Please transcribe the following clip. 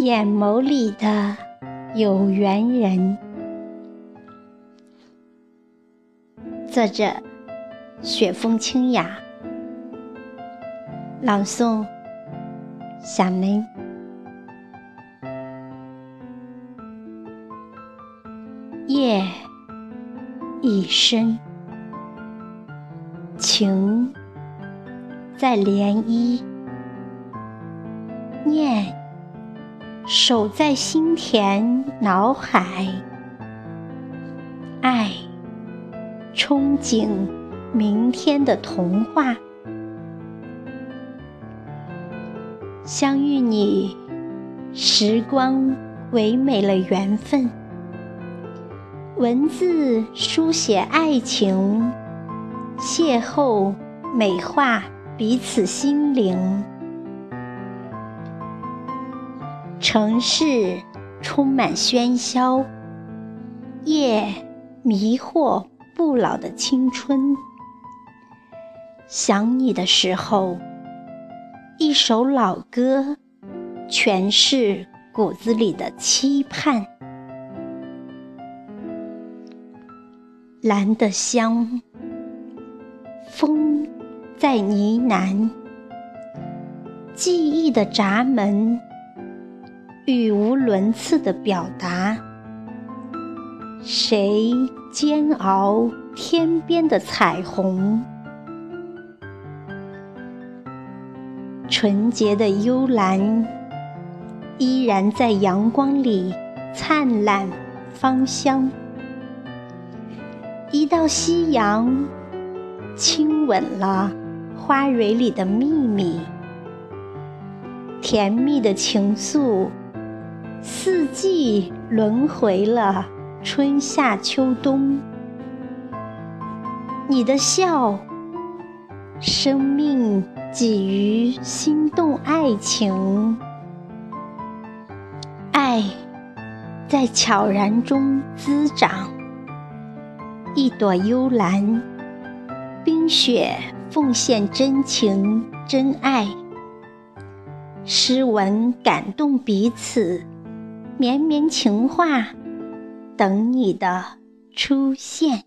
眼眸里的有缘人，作者：雪风清雅，朗诵：小梅。夜已深，情在涟漪，念。守在心田脑海，爱，憧憬明天的童话。相遇你，时光唯美了缘分。文字书写爱情，邂逅美化彼此心灵。城市充满喧嚣，夜迷惑不老的青春。想你的时候，一首老歌诠释骨子里的期盼。蓝的香，风在呢喃，记忆的闸门。语无伦次的表达，谁煎熬天边的彩虹？纯洁的幽兰依然在阳光里灿烂芳香。一道夕阳亲吻了花蕊里的秘密，甜蜜的情愫。四季轮回了，春夏秋冬。你的笑，生命给予心动爱情，爱在悄然中滋长。一朵幽兰，冰雪奉献真情真爱，诗文感动彼此。绵绵情话，等你的出现。